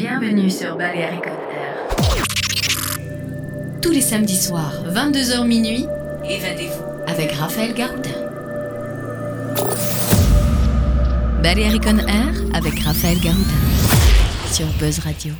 Bienvenue sur Balearic Air. Tous les samedis soirs, 22h minuit, évadez-vous avec Raphaël Garoudin. Balearic Air avec Raphaël Garoudin sur Buzz Radio.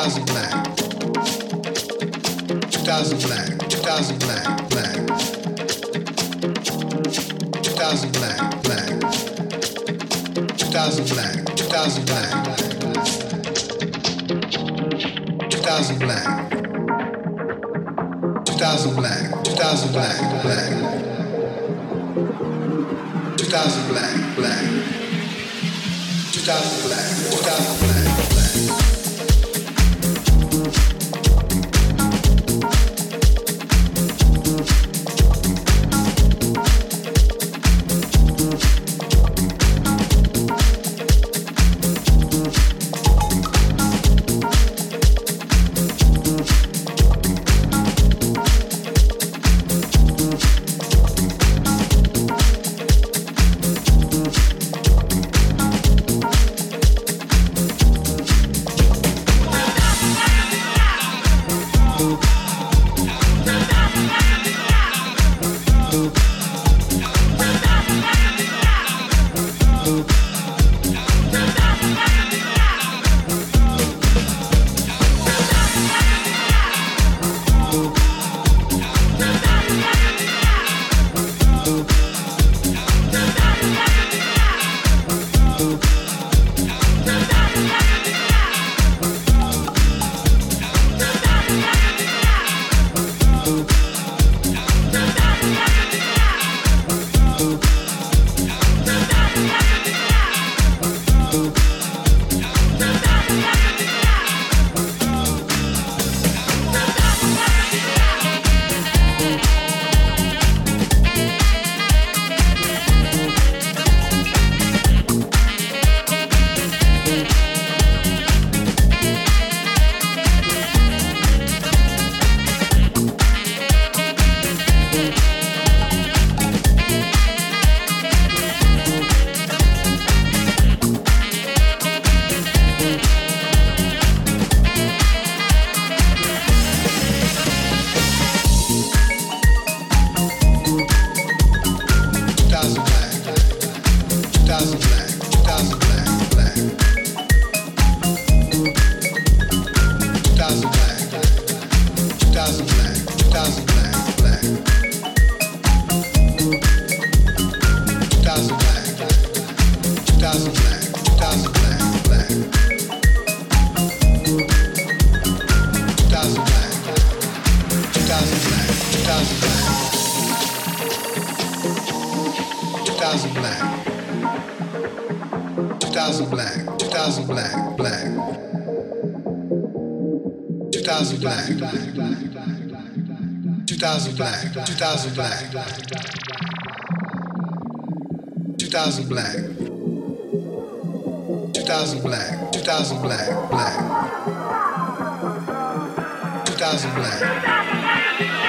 2000 black. 2000 black. 2000 black. Black. 2000 black. Black. 2000 black. 2000 black. 2000 black. 2000 black. 2000 black. Black. 2000 black. Black. 2000 black. 2000 black. 2000 black. 2000 black. 2000 black. 2000 black. Black. 2000 black. 2000 black.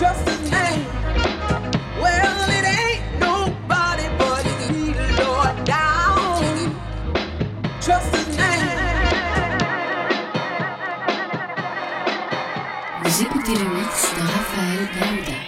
trust his name. Well, it ain't nobody but Lord. Trust le mix de Raphaël Gaouda.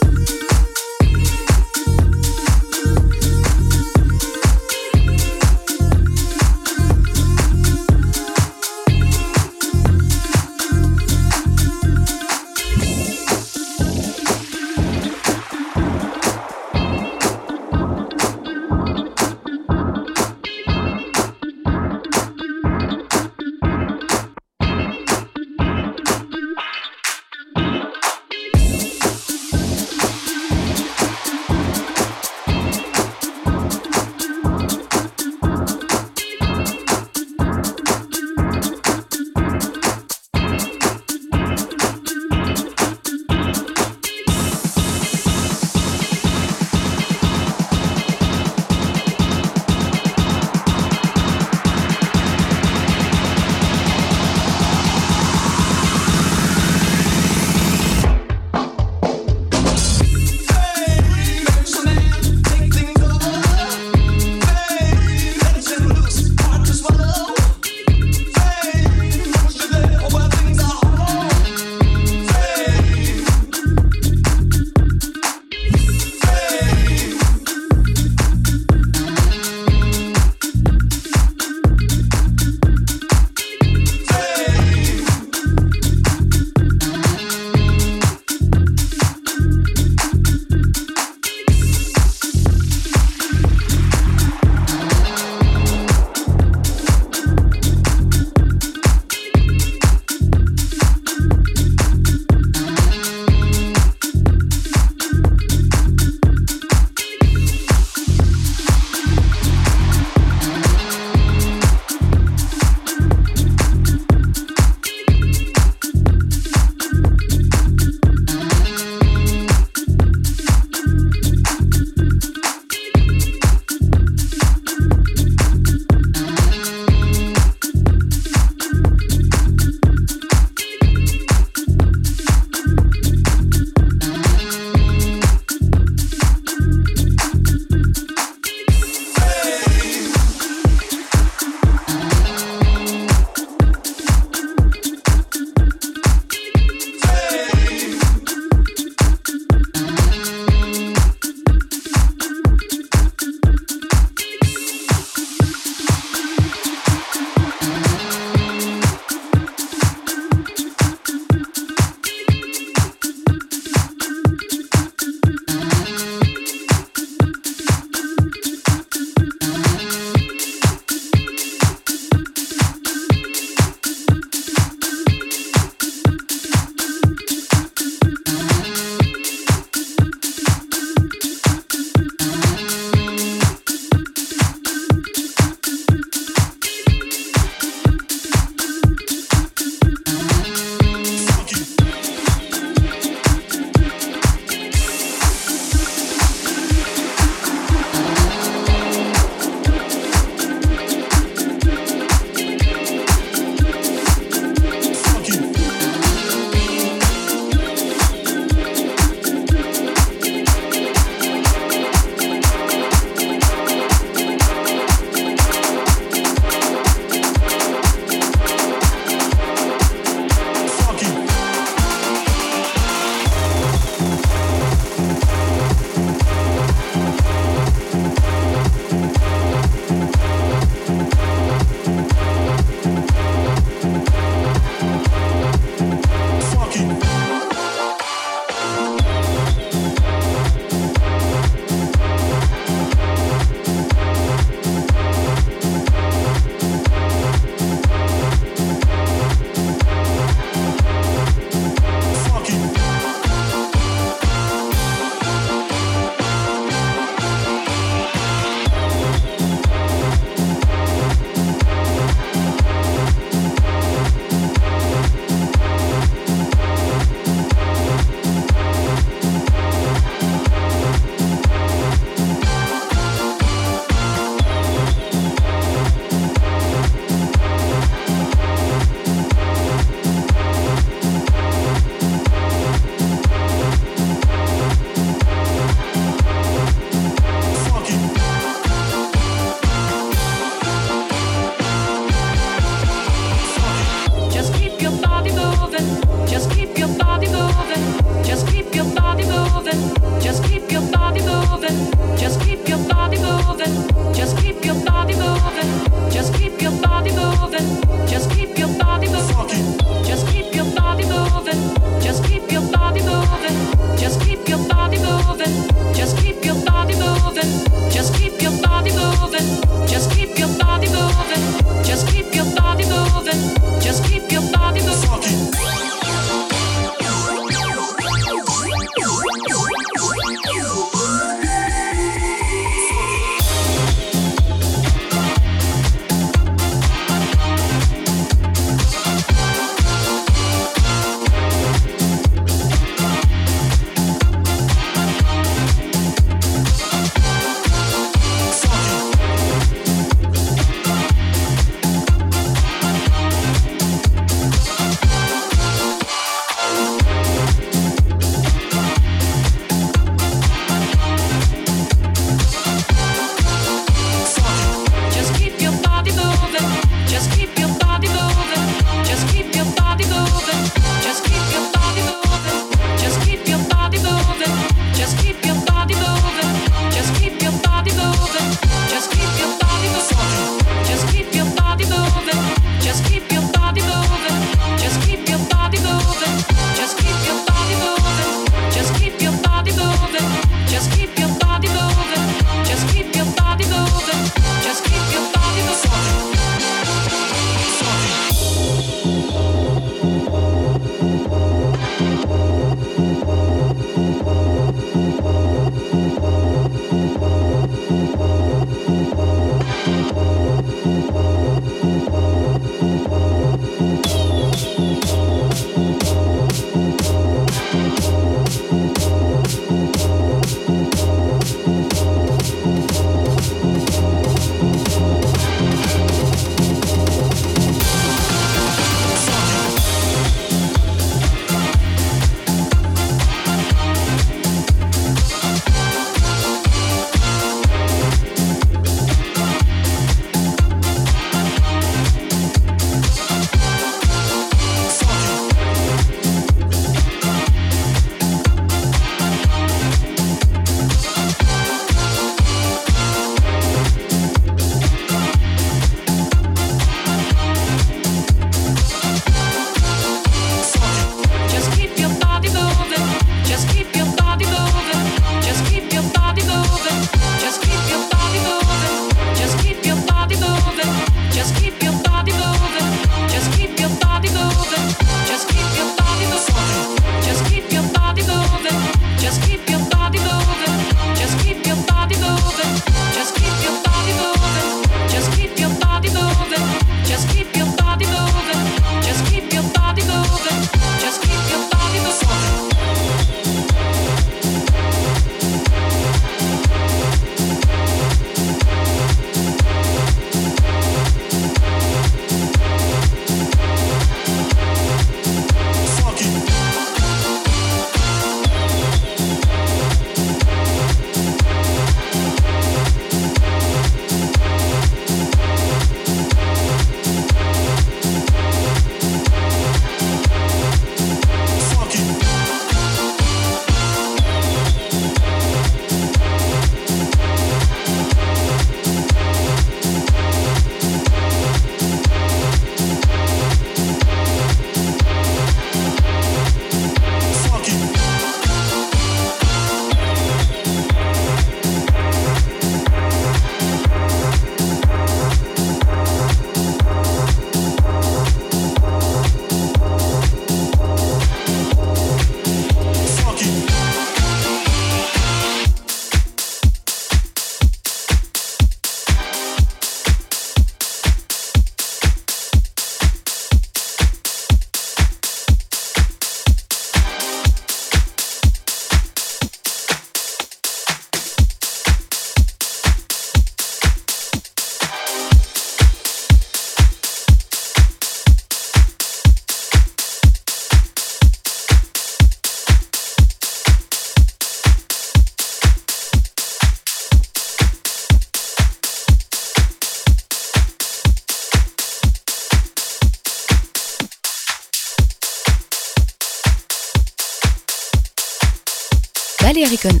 Valérie Conner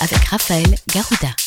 avec Raphaël Garouda.